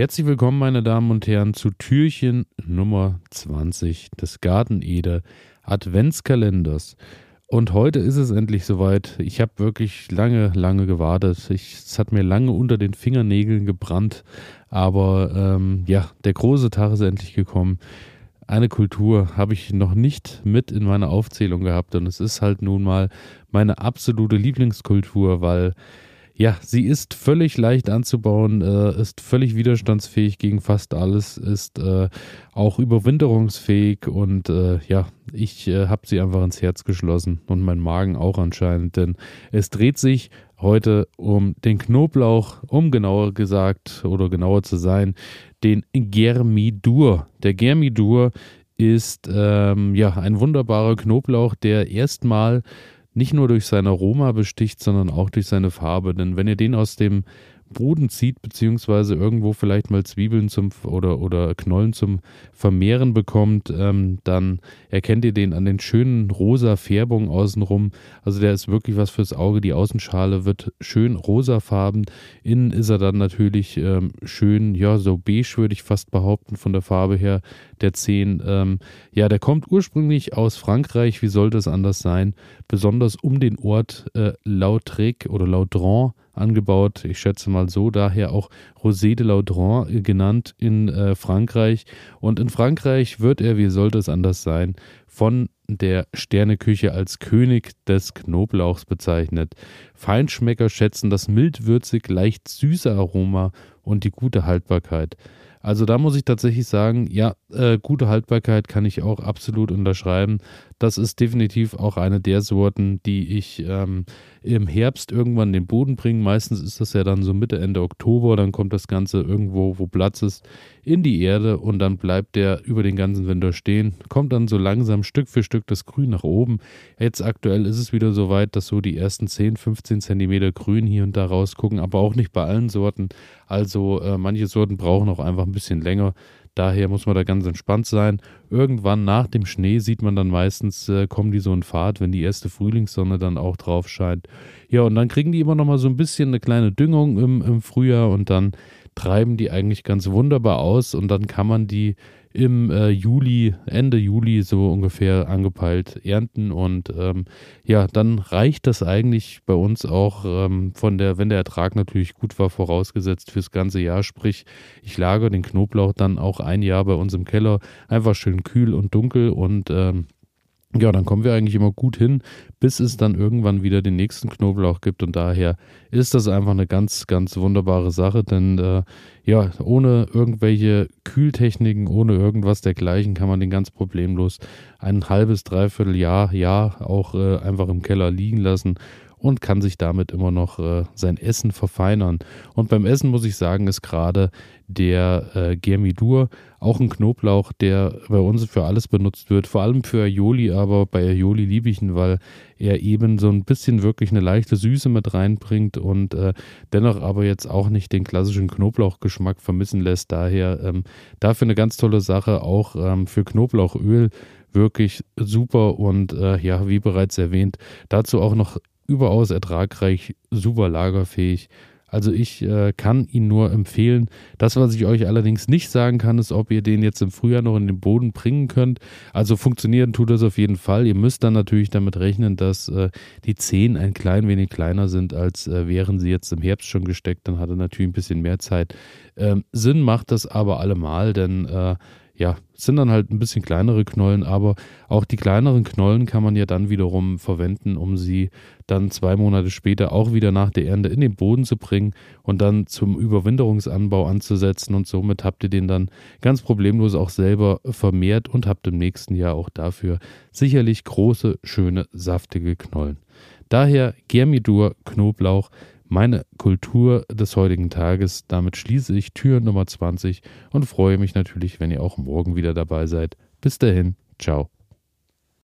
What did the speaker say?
Herzlich willkommen, meine Damen und Herren, zu Türchen Nummer 20 des Garteneder Adventskalenders. Und heute ist es endlich soweit. Ich habe wirklich lange, lange gewartet. Ich, es hat mir lange unter den Fingernägeln gebrannt. Aber ähm, ja, der große Tag ist endlich gekommen. Eine Kultur habe ich noch nicht mit in meiner Aufzählung gehabt. Und es ist halt nun mal meine absolute Lieblingskultur, weil ja, sie ist völlig leicht anzubauen, äh, ist völlig widerstandsfähig gegen fast alles, ist äh, auch überwinterungsfähig und äh, ja, ich äh, habe sie einfach ins Herz geschlossen und mein Magen auch anscheinend, denn es dreht sich heute um den Knoblauch, um genauer gesagt oder genauer zu sein, den Germidur. Der Germidur ist ähm, ja ein wunderbarer Knoblauch, der erstmal nicht nur durch sein Aroma besticht, sondern auch durch seine Farbe. Denn wenn ihr den aus dem Boden zieht, beziehungsweise irgendwo vielleicht mal Zwiebeln zum oder, oder Knollen zum Vermehren bekommt, ähm, dann erkennt ihr den an den schönen rosa Färbungen außenrum. Also der ist wirklich was fürs Auge. Die Außenschale wird schön rosafarben. Innen ist er dann natürlich ähm, schön, ja, so beige würde ich fast behaupten von der Farbe her der Zehen. Ähm, ja, der kommt ursprünglich aus Frankreich. Wie soll das anders sein? Besonders um den Ort äh, Lautrec oder Laudron angebaut. Ich schätze mal so, daher auch Rosé de Laudron äh, genannt in äh, Frankreich. Und in Frankreich wird er, wie sollte es anders sein, von der Sterneküche als König des Knoblauchs bezeichnet. Feinschmecker schätzen das mild-würzig, leicht süße Aroma und die gute Haltbarkeit. Also da muss ich tatsächlich sagen, ja, äh, gute Haltbarkeit kann ich auch absolut unterschreiben. Das ist definitiv auch eine der Sorten, die ich ähm, im Herbst irgendwann in den Boden bringe. Meistens ist das ja dann so Mitte, Ende Oktober. Dann kommt das Ganze irgendwo, wo Platz ist, in die Erde und dann bleibt der über den ganzen Winter stehen. Kommt dann so langsam Stück für Stück das Grün nach oben. Jetzt aktuell ist es wieder so weit, dass so die ersten 10, 15 Zentimeter Grün hier und da rausgucken, aber auch nicht bei allen Sorten. Also äh, manche Sorten brauchen auch einfach ein bisschen länger. Daher muss man da ganz entspannt sein. Irgendwann nach dem Schnee sieht man dann meistens, äh, kommen die so in Fahrt, wenn die erste Frühlingssonne dann auch drauf scheint. Ja, und dann kriegen die immer noch mal so ein bisschen eine kleine Düngung im, im Frühjahr und dann treiben die eigentlich ganz wunderbar aus und dann kann man die im äh, Juli, Ende Juli so ungefähr angepeilt ernten. Und ähm, ja, dann reicht das eigentlich bei uns auch ähm, von der, wenn der Ertrag natürlich gut war, vorausgesetzt fürs ganze Jahr. Sprich, ich lagere den Knoblauch dann auch ein Jahr bei uns im Keller, einfach schön kühl und dunkel und ähm, ja, dann kommen wir eigentlich immer gut hin, bis es dann irgendwann wieder den nächsten Knoblauch gibt. Und daher ist das einfach eine ganz, ganz wunderbare Sache, denn äh, ja, ohne irgendwelche Kühltechniken, ohne irgendwas dergleichen kann man den ganz problemlos ein halbes, dreiviertel Jahr, Jahr auch äh, einfach im Keller liegen lassen und kann sich damit immer noch äh, sein Essen verfeinern. Und beim Essen muss ich sagen, ist gerade der äh, Germidur auch ein Knoblauch, der bei uns für alles benutzt wird, vor allem für Aioli, aber bei Aioli liebe ich ihn, weil er eben so ein bisschen wirklich eine leichte Süße mit reinbringt und äh, dennoch aber jetzt auch nicht den klassischen Knoblauchgeschmack vermissen lässt. Daher ähm, dafür eine ganz tolle Sache, auch ähm, für Knoblauchöl wirklich super und äh, ja, wie bereits erwähnt, dazu auch noch überaus ertragreich, super lagerfähig. Also ich äh, kann ihn nur empfehlen. Das, was ich euch allerdings nicht sagen kann, ist, ob ihr den jetzt im Frühjahr noch in den Boden bringen könnt. Also funktionieren tut das auf jeden Fall. Ihr müsst dann natürlich damit rechnen, dass äh, die Zehen ein klein wenig kleiner sind, als äh, wären sie jetzt im Herbst schon gesteckt. Dann hat er natürlich ein bisschen mehr Zeit. Ähm, Sinn macht das aber allemal, denn äh, ja, sind dann halt ein bisschen kleinere Knollen, aber auch die kleineren Knollen kann man ja dann wiederum verwenden, um sie dann zwei Monate später auch wieder nach der Ernte in den Boden zu bringen und dann zum Überwinterungsanbau anzusetzen und somit habt ihr den dann ganz problemlos auch selber vermehrt und habt im nächsten Jahr auch dafür sicherlich große, schöne, saftige Knollen. Daher Germidur Knoblauch meine Kultur des heutigen Tages. Damit schließe ich Tür Nummer 20 und freue mich natürlich, wenn ihr auch morgen wieder dabei seid. Bis dahin, ciao.